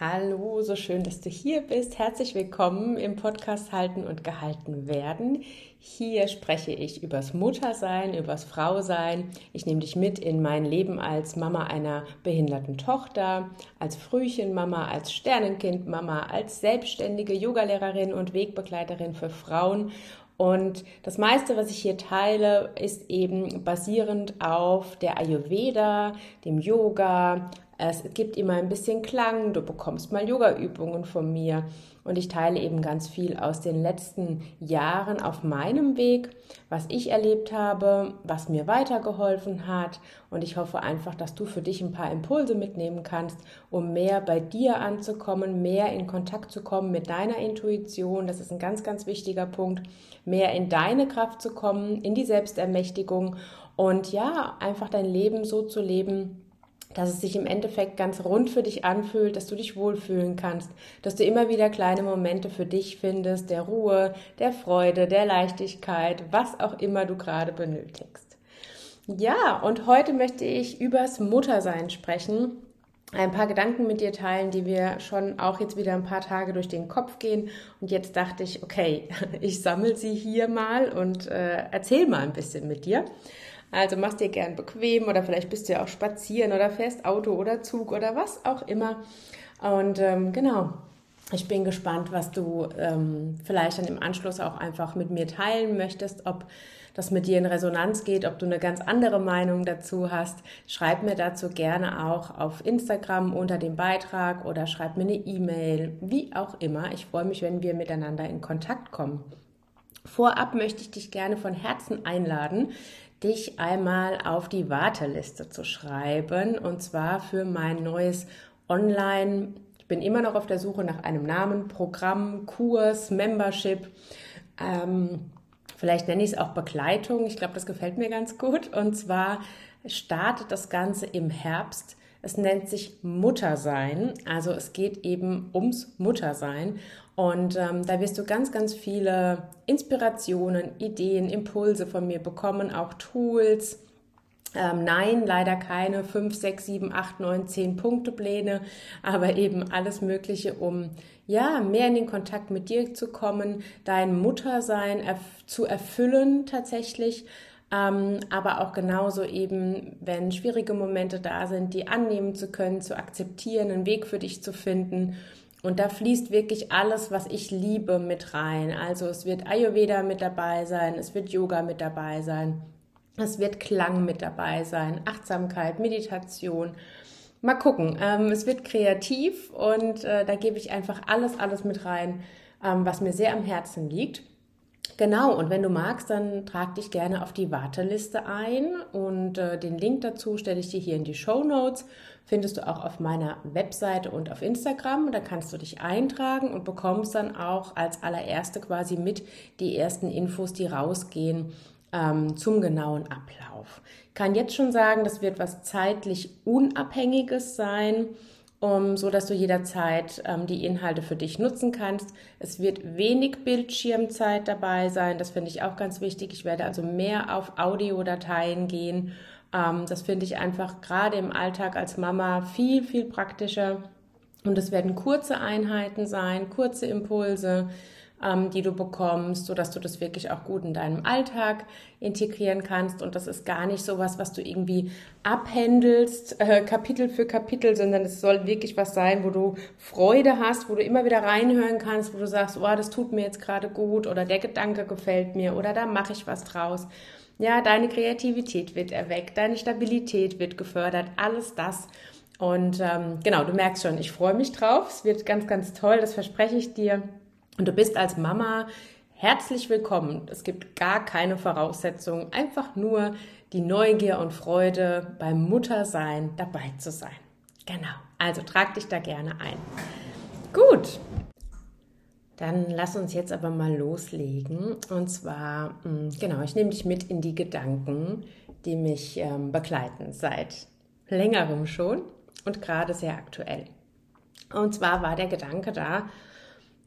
Hallo, so schön, dass du hier bist. Herzlich willkommen im Podcast Halten und Gehalten werden. Hier spreche ich übers Muttersein, übers Frausein. Ich nehme dich mit in mein Leben als Mama einer behinderten Tochter, als Frühchenmama, als Sternenkindmama, als selbstständige Yogalehrerin und Wegbegleiterin für Frauen und das meiste, was ich hier teile, ist eben basierend auf der Ayurveda, dem Yoga, es gibt immer ein bisschen Klang, du bekommst mal Yoga-Übungen von mir. Und ich teile eben ganz viel aus den letzten Jahren auf meinem Weg, was ich erlebt habe, was mir weitergeholfen hat. Und ich hoffe einfach, dass du für dich ein paar Impulse mitnehmen kannst, um mehr bei dir anzukommen, mehr in Kontakt zu kommen mit deiner Intuition, das ist ein ganz, ganz wichtiger Punkt, mehr in deine Kraft zu kommen, in die Selbstermächtigung. Und ja, einfach dein Leben so zu leben, dass es sich im Endeffekt ganz rund für dich anfühlt, dass du dich wohlfühlen kannst, dass du immer wieder kleine Momente für dich findest, der Ruhe, der Freude, der Leichtigkeit, was auch immer du gerade benötigst. Ja, und heute möchte ich übers Muttersein sprechen, ein paar Gedanken mit dir teilen, die wir schon auch jetzt wieder ein paar Tage durch den Kopf gehen. Und jetzt dachte ich, okay, ich sammle sie hier mal und äh, erzähl mal ein bisschen mit dir. Also machst dir gern bequem oder vielleicht bist du ja auch spazieren oder fährst Auto oder Zug oder was auch immer. Und ähm, genau, ich bin gespannt, was du ähm, vielleicht dann im Anschluss auch einfach mit mir teilen möchtest, ob das mit dir in Resonanz geht, ob du eine ganz andere Meinung dazu hast. Schreib mir dazu gerne auch auf Instagram unter dem Beitrag oder schreib mir eine E-Mail, wie auch immer. Ich freue mich, wenn wir miteinander in Kontakt kommen. Vorab möchte ich dich gerne von Herzen einladen, dich einmal auf die Warteliste zu schreiben und zwar für mein neues Online. Ich bin immer noch auf der Suche nach einem Namen, Programm, Kurs, Membership. Ähm, vielleicht nenne ich es auch Begleitung. Ich glaube, das gefällt mir ganz gut. Und zwar startet das Ganze im Herbst. Es nennt sich Muttersein. Also es geht eben ums Muttersein. Und ähm, da wirst du ganz, ganz viele Inspirationen, Ideen, Impulse von mir bekommen, auch Tools. Ähm, nein, leider keine 5, 6, 7, 8, 9, 10 Punktepläne, aber eben alles Mögliche, um ja mehr in den Kontakt mit dir zu kommen, dein Muttersein erf zu erfüllen tatsächlich. Ähm, aber auch genauso eben, wenn schwierige Momente da sind, die annehmen zu können, zu akzeptieren, einen Weg für dich zu finden und da fließt wirklich alles, was ich liebe, mit rein. Also es wird Ayurveda mit dabei sein, es wird Yoga mit dabei sein, es wird Klang mit dabei sein, Achtsamkeit, Meditation. Mal gucken. Ähm, es wird kreativ und äh, da gebe ich einfach alles, alles mit rein, ähm, was mir sehr am Herzen liegt. Genau, und wenn du magst, dann trag dich gerne auf die Warteliste ein und äh, den Link dazu stelle ich dir hier in die Show Notes. Findest du auch auf meiner Webseite und auf Instagram. Da kannst du dich eintragen und bekommst dann auch als allererste quasi mit die ersten Infos, die rausgehen ähm, zum genauen Ablauf. Ich kann jetzt schon sagen, das wird was zeitlich Unabhängiges sein um, so dass du jederzeit ähm, die Inhalte für dich nutzen kannst. Es wird wenig Bildschirmzeit dabei sein, das finde ich auch ganz wichtig. Ich werde also mehr auf Audiodateien gehen. Ähm, das finde ich einfach gerade im Alltag als Mama viel, viel praktischer. Und es werden kurze Einheiten sein, kurze Impulse ähm, die du bekommst, sodass du das wirklich auch gut in deinem Alltag integrieren kannst. Und das ist gar nicht so was, was du irgendwie abhändelst, äh, Kapitel für Kapitel, sondern es soll wirklich was sein, wo du Freude hast, wo du immer wieder reinhören kannst, wo du sagst, oh, das tut mir jetzt gerade gut oder der Gedanke gefällt mir oder da mache ich was draus. Ja, deine Kreativität wird erweckt, deine Stabilität wird gefördert, alles das. Und ähm, genau, du merkst schon, ich freue mich drauf. Es wird ganz, ganz toll, das verspreche ich dir. Und du bist als Mama herzlich willkommen. Es gibt gar keine Voraussetzungen, einfach nur die Neugier und Freude beim Muttersein dabei zu sein. Genau, also trag dich da gerne ein. Gut, dann lass uns jetzt aber mal loslegen. Und zwar, hm, genau, ich nehme dich mit in die Gedanken, die mich ähm, begleiten seit längerem schon und gerade sehr aktuell. Und zwar war der Gedanke da,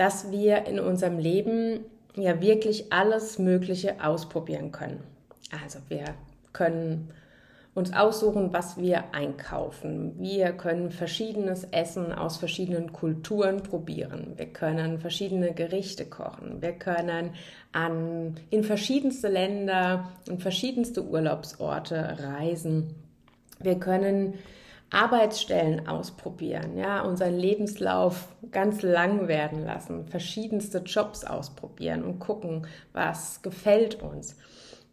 dass wir in unserem Leben ja wirklich alles Mögliche ausprobieren können. Also wir können uns aussuchen, was wir einkaufen. Wir können verschiedenes Essen aus verschiedenen Kulturen probieren. Wir können verschiedene Gerichte kochen. Wir können an, in verschiedenste Länder und verschiedenste Urlaubsorte reisen. Wir können Arbeitsstellen ausprobieren, ja, unseren Lebenslauf ganz lang werden lassen, verschiedenste Jobs ausprobieren und gucken, was gefällt uns.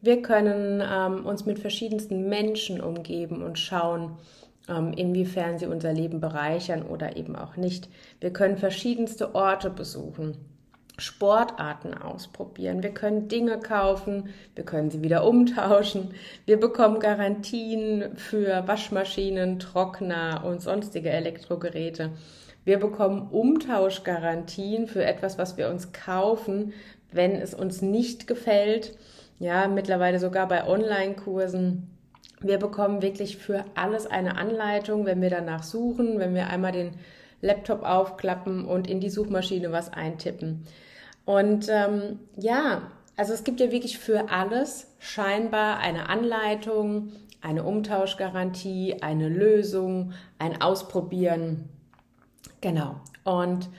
Wir können ähm, uns mit verschiedensten Menschen umgeben und schauen, ähm, inwiefern sie unser Leben bereichern oder eben auch nicht. Wir können verschiedenste Orte besuchen, Sportarten ausprobieren. Wir können Dinge kaufen, wir können sie wieder umtauschen. Wir bekommen Garantien für Waschmaschinen, Trockner und sonstige Elektrogeräte. Wir bekommen Umtauschgarantien für etwas, was wir uns kaufen, wenn es uns nicht gefällt ja, mittlerweile sogar bei Online-Kursen. Wir bekommen wirklich für alles eine Anleitung, wenn wir danach suchen, wenn wir einmal den Laptop aufklappen und in die Suchmaschine was eintippen. Und ähm, ja, also es gibt ja wirklich für alles scheinbar eine Anleitung, eine Umtauschgarantie, eine Lösung, ein Ausprobieren. Genau. Und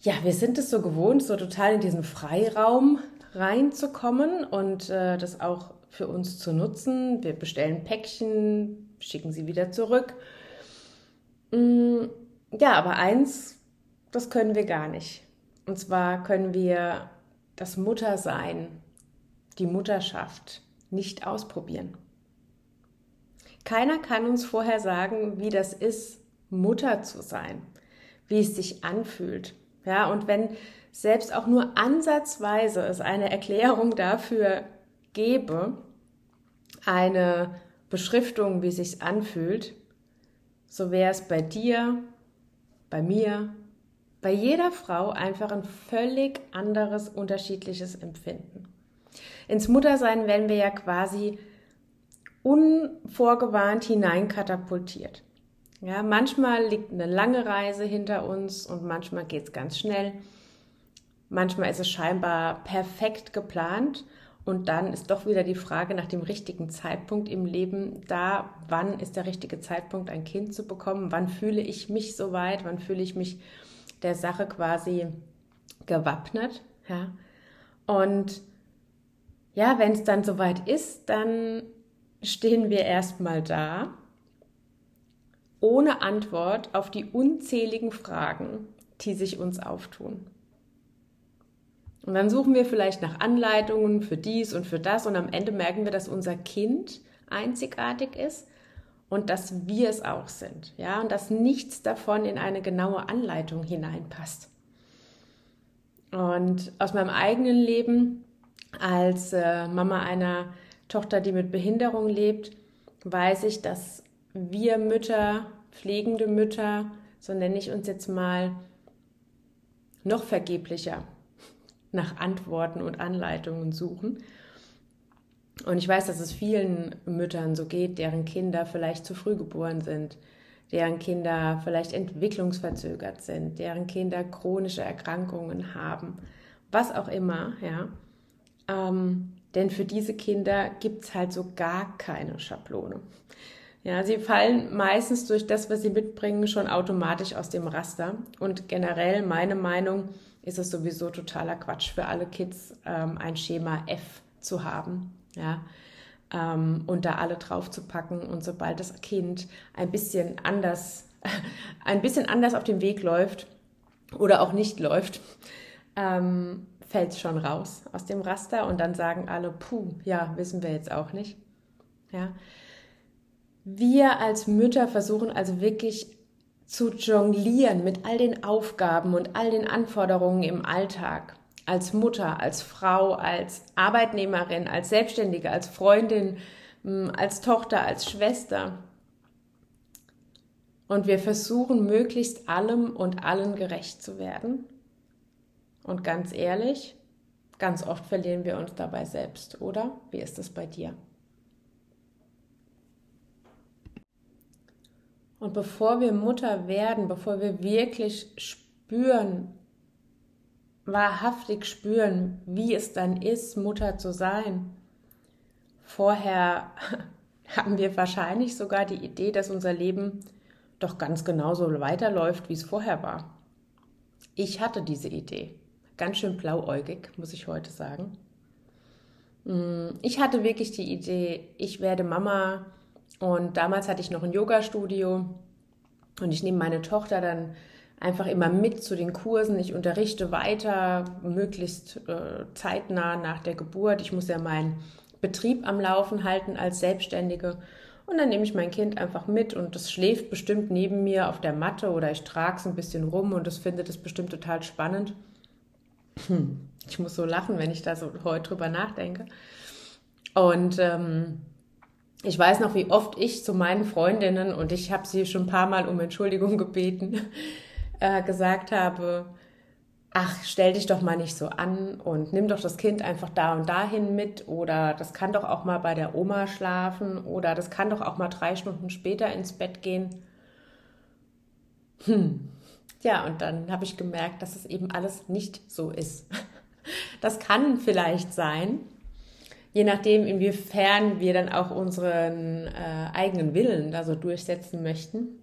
ja, wir sind es so gewohnt, so total in diesem Freiraum reinzukommen und äh, das auch für uns zu nutzen. Wir bestellen Päckchen, schicken sie wieder zurück. Mm, ja, aber eins, das können wir gar nicht. Und zwar können wir das Muttersein, die Mutterschaft nicht ausprobieren. Keiner kann uns vorher sagen, wie das ist, Mutter zu sein, wie es sich anfühlt. Ja, und wenn selbst auch nur ansatzweise es eine Erklärung dafür gebe, eine Beschriftung, wie es sich anfühlt, so wäre es bei dir, bei mir, bei jeder Frau einfach ein völlig anderes, unterschiedliches Empfinden. Ins Muttersein werden wir ja quasi unvorgewarnt hineinkatapultiert. Ja, manchmal liegt eine lange Reise hinter uns und manchmal geht es ganz schnell. Manchmal ist es scheinbar perfekt geplant und dann ist doch wieder die Frage nach dem richtigen Zeitpunkt im Leben da, wann ist der richtige Zeitpunkt, ein Kind zu bekommen, wann fühle ich mich soweit, wann fühle ich mich der Sache quasi gewappnet. Ja? Und ja, wenn es dann soweit ist, dann stehen wir erstmal da, ohne Antwort auf die unzähligen Fragen, die sich uns auftun. Und dann suchen wir vielleicht nach Anleitungen für dies und für das und am Ende merken wir, dass unser Kind einzigartig ist und dass wir es auch sind, ja, und dass nichts davon in eine genaue Anleitung hineinpasst. Und aus meinem eigenen Leben als äh, Mama einer Tochter, die mit Behinderung lebt, weiß ich, dass wir Mütter, pflegende Mütter, so nenne ich uns jetzt mal, noch vergeblicher nach Antworten und Anleitungen suchen. Und ich weiß, dass es vielen Müttern so geht, deren Kinder vielleicht zu früh geboren sind, deren Kinder vielleicht entwicklungsverzögert sind, deren Kinder chronische Erkrankungen haben, was auch immer, ja. Ähm, denn für diese Kinder gibt es halt so gar keine Schablone. Ja, sie fallen meistens durch das, was sie mitbringen, schon automatisch aus dem Raster. Und generell meine Meinung, ist es sowieso totaler Quatsch für alle Kids, ähm, ein Schema F zu haben. Ja, ähm, und da alle drauf zu packen. Und sobald das Kind ein bisschen anders, ein bisschen anders auf dem Weg läuft oder auch nicht läuft, ähm, fällt es schon raus aus dem Raster und dann sagen alle, puh, ja, wissen wir jetzt auch nicht. Ja. Wir als Mütter versuchen also wirklich zu jonglieren mit all den Aufgaben und all den Anforderungen im Alltag. Als Mutter, als Frau, als Arbeitnehmerin, als Selbstständige, als Freundin, hm, als Tochter, als Schwester. Und wir versuchen möglichst allem und allen gerecht zu werden. Und ganz ehrlich, ganz oft verlieren wir uns dabei selbst, oder? Wie ist es bei dir? Und bevor wir Mutter werden, bevor wir wirklich spüren, wahrhaftig spüren, wie es dann ist, Mutter zu sein, vorher haben wir wahrscheinlich sogar die Idee, dass unser Leben doch ganz genauso weiterläuft, wie es vorher war. Ich hatte diese Idee. Ganz schön blauäugig, muss ich heute sagen. Mm, ich hatte wirklich die Idee, ich werde Mama und damals hatte ich noch ein Yoga-Studio und ich nehme meine Tochter dann einfach immer mit zu den Kursen. Ich unterrichte weiter, möglichst äh, zeitnah nach der Geburt. Ich muss ja meinen Betrieb am Laufen halten als Selbstständige. Und dann nehme ich mein Kind einfach mit und das schläft bestimmt neben mir auf der Matte oder ich trage es ein bisschen rum und das findet es bestimmt total spannend. Hm, ich muss so lachen, wenn ich da so heute drüber nachdenke. Und ähm, ich weiß noch, wie oft ich zu meinen Freundinnen, und ich habe sie schon ein paar Mal um Entschuldigung gebeten, äh, gesagt habe, ach, stell dich doch mal nicht so an und nimm doch das Kind einfach da und dahin mit oder das kann doch auch mal bei der Oma schlafen oder das kann doch auch mal drei Stunden später ins Bett gehen. Hm. Ja, und dann habe ich gemerkt, dass es eben alles nicht so ist. Das kann vielleicht sein, je nachdem, inwiefern wir dann auch unseren äh, eigenen Willen da so durchsetzen möchten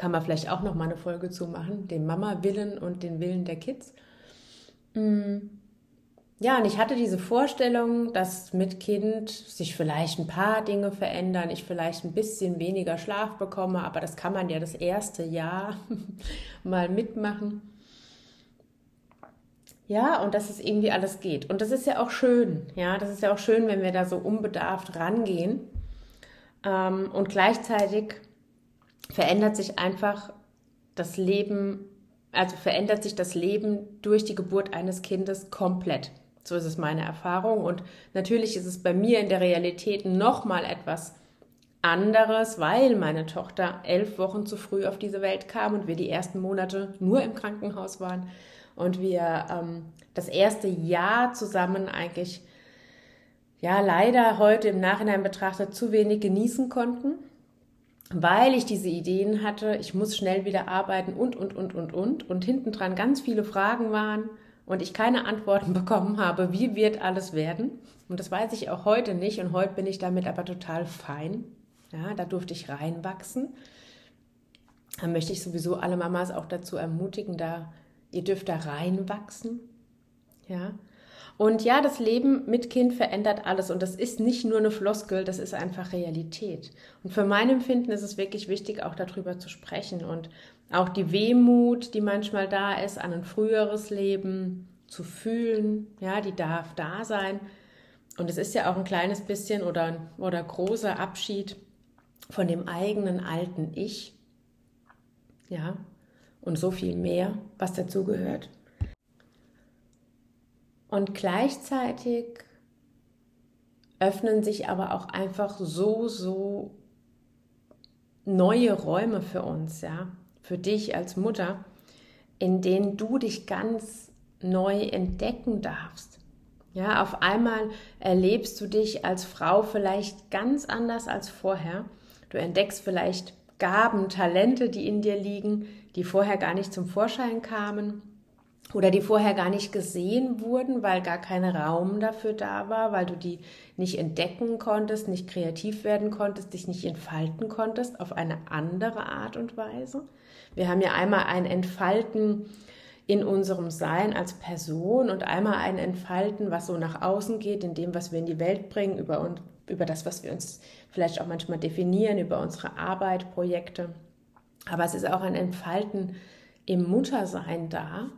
kann man vielleicht auch noch mal eine Folge zu machen, den Mama-Willen und den Willen der Kids. Mm. Ja, und ich hatte diese Vorstellung, dass mit Kind sich vielleicht ein paar Dinge verändern, ich vielleicht ein bisschen weniger Schlaf bekomme, aber das kann man ja das erste Jahr mal mitmachen. Ja, und dass es irgendwie alles geht. Und das ist ja auch schön. Ja, das ist ja auch schön, wenn wir da so unbedarft rangehen. Ähm, und gleichzeitig verändert sich einfach das Leben, also verändert sich das Leben durch die Geburt eines Kindes komplett. So ist es meine Erfahrung. Und natürlich ist es bei mir in der Realität nochmal etwas anderes, weil meine Tochter elf Wochen zu früh auf diese Welt kam und wir die ersten Monate nur im Krankenhaus waren und wir ähm, das erste Jahr zusammen eigentlich, ja, leider heute im Nachhinein betrachtet zu wenig genießen konnten weil ich diese Ideen hatte, ich muss schnell wieder arbeiten und, und, und, und, und. Und hinten dran ganz viele Fragen waren und ich keine Antworten bekommen habe, wie wird alles werden. Und das weiß ich auch heute nicht und heute bin ich damit aber total fein. Ja, da durfte ich reinwachsen. Da möchte ich sowieso alle Mamas auch dazu ermutigen, da ihr dürft da reinwachsen. Ja, und ja, das Leben mit Kind verändert alles und das ist nicht nur eine Floskel, das ist einfach Realität. Und für mein Empfinden ist es wirklich wichtig, auch darüber zu sprechen und auch die Wehmut, die manchmal da ist, an ein früheres Leben zu fühlen, ja, die darf da sein. Und es ist ja auch ein kleines bisschen oder, oder großer Abschied von dem eigenen alten Ich. Ja, und so viel mehr, was dazugehört. Und gleichzeitig öffnen sich aber auch einfach so, so neue Räume für uns, ja, für dich als Mutter, in denen du dich ganz neu entdecken darfst. Ja, auf einmal erlebst du dich als Frau vielleicht ganz anders als vorher. Du entdeckst vielleicht Gaben, Talente, die in dir liegen, die vorher gar nicht zum Vorschein kamen oder die vorher gar nicht gesehen wurden, weil gar kein Raum dafür da war, weil du die nicht entdecken konntest, nicht kreativ werden konntest, dich nicht entfalten konntest auf eine andere Art und Weise. Wir haben ja einmal ein Entfalten in unserem Sein als Person und einmal ein Entfalten, was so nach außen geht, in dem, was wir in die Welt bringen, über, uns, über das, was wir uns vielleicht auch manchmal definieren, über unsere Arbeit, Projekte. Aber es ist auch ein Entfalten im Muttersein da,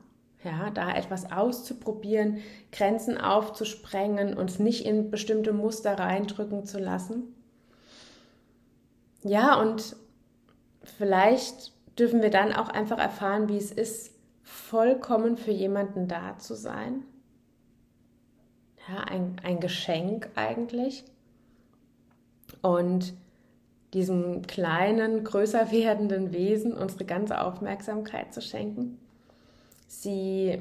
ja, da etwas auszuprobieren, Grenzen aufzusprengen, uns nicht in bestimmte Muster reindrücken zu lassen. Ja, und vielleicht dürfen wir dann auch einfach erfahren, wie es ist, vollkommen für jemanden da zu sein. Ja, ein, ein Geschenk eigentlich. Und diesem kleinen, größer werdenden Wesen unsere ganze Aufmerksamkeit zu schenken sie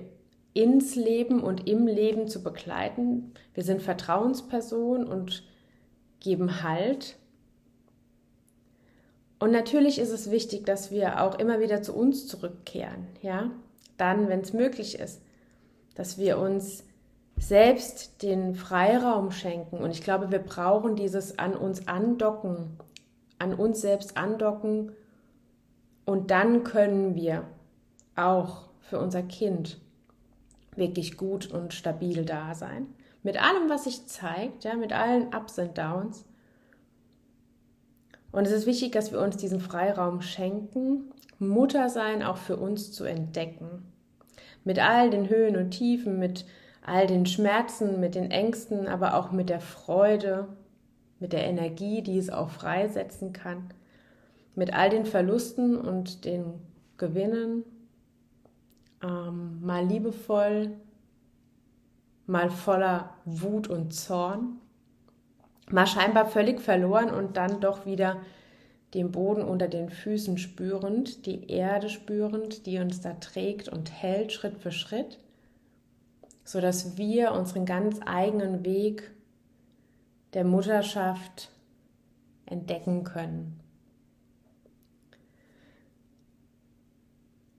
ins Leben und im Leben zu begleiten. Wir sind Vertrauenspersonen und geben Halt. Und natürlich ist es wichtig, dass wir auch immer wieder zu uns zurückkehren, ja? Dann, wenn es möglich ist, dass wir uns selbst den Freiraum schenken. Und ich glaube, wir brauchen dieses an uns andocken, an uns selbst andocken. Und dann können wir auch für unser Kind wirklich gut und stabil da sein. Mit allem, was sich zeigt, ja, mit allen Ups und Downs. Und es ist wichtig, dass wir uns diesen Freiraum schenken, Mutter sein auch für uns zu entdecken. Mit all den Höhen und Tiefen, mit all den Schmerzen, mit den Ängsten, aber auch mit der Freude, mit der Energie, die es auch freisetzen kann, mit all den Verlusten und den Gewinnen, ähm, mal liebevoll, mal voller Wut und Zorn, mal scheinbar völlig verloren und dann doch wieder den Boden unter den Füßen spürend, die Erde spürend, die uns da trägt und hält Schritt für Schritt so dass wir unseren ganz eigenen Weg der Mutterschaft entdecken können.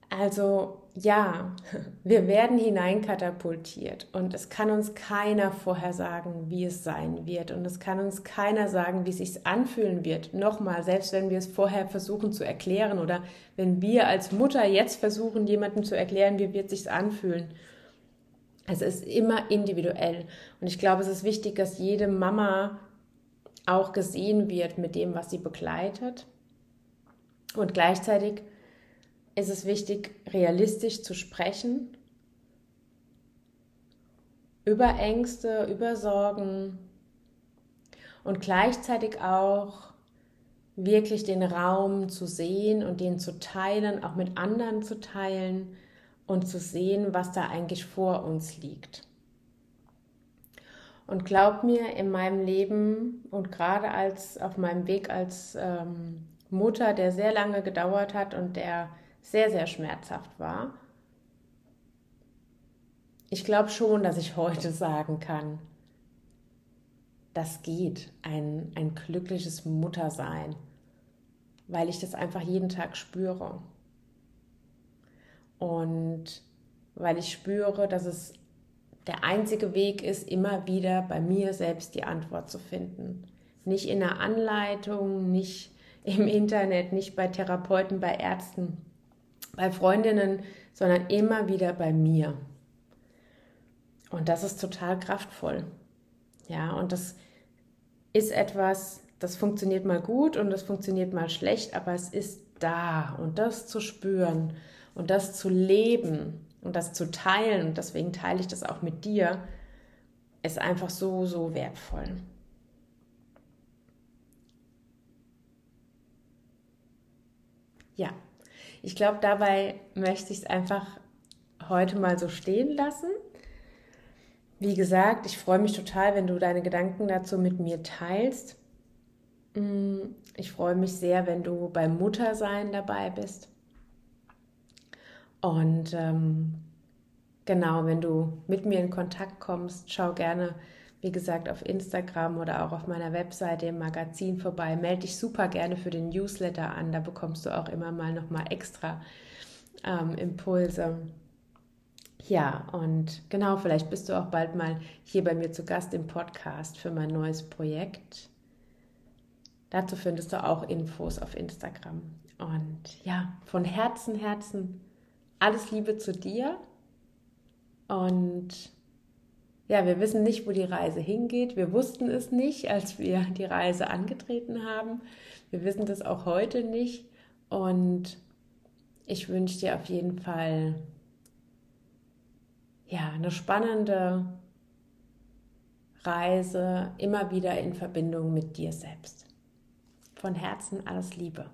Also ja, wir werden hineinkatapultiert und es kann uns keiner vorhersagen, wie es sein wird und es kann uns keiner sagen, wie es sich anfühlen wird. Nochmal, selbst wenn wir es vorher versuchen zu erklären oder wenn wir als Mutter jetzt versuchen, jemandem zu erklären, wie wird es sich anfühlen es ist immer individuell. Und ich glaube, es ist wichtig, dass jede Mama auch gesehen wird mit dem, was sie begleitet. Und gleichzeitig ist es wichtig, realistisch zu sprechen über Ängste, über Sorgen und gleichzeitig auch wirklich den Raum zu sehen und den zu teilen, auch mit anderen zu teilen und zu sehen, was da eigentlich vor uns liegt. Und glaub mir, in meinem Leben und gerade als auf meinem Weg als ähm, Mutter, der sehr lange gedauert hat und der sehr, sehr schmerzhaft war, ich glaube schon, dass ich heute sagen kann, das geht, ein, ein glückliches Muttersein, weil ich das einfach jeden Tag spüre. Und weil ich spüre, dass es der einzige Weg ist, immer wieder bei mir selbst die Antwort zu finden. Nicht in einer Anleitung, nicht im Internet, nicht bei Therapeuten, bei Ärzten, bei Freundinnen, sondern immer wieder bei mir. Und das ist total kraftvoll. Ja, und das ist etwas, das funktioniert mal gut und das funktioniert mal schlecht, aber es ist da und das zu spüren und das zu leben und das zu teilen, und deswegen teile ich das auch mit dir, ist einfach so, so wertvoll. Ja, ich glaube, dabei möchte ich es einfach heute mal so stehen lassen. Wie gesagt, ich freue mich total, wenn du deine Gedanken dazu mit mir teilst. Mm, ich freue mich sehr, wenn du beim Muttersein dabei bist. Und ähm, genau, wenn du mit mir in Kontakt kommst, schau gerne, wie gesagt, auf Instagram oder auch auf meiner Webseite im Magazin vorbei. Melde dich super gerne für den Newsletter an. Da bekommst du auch immer mal nochmal extra ähm, Impulse. Ja, und genau, vielleicht bist du auch bald mal hier bei mir zu Gast im Podcast für mein neues Projekt. Dazu findest du auch Infos auf Instagram. Und ja, von Herzen, Herzen alles Liebe zu dir und ja, wir wissen nicht, wo die Reise hingeht. Wir wussten es nicht, als wir die Reise angetreten haben. Wir wissen das auch heute nicht. Und ich wünsche dir auf jeden Fall ja, eine spannende Reise, immer wieder in Verbindung mit dir selbst. Von Herzen alles Liebe.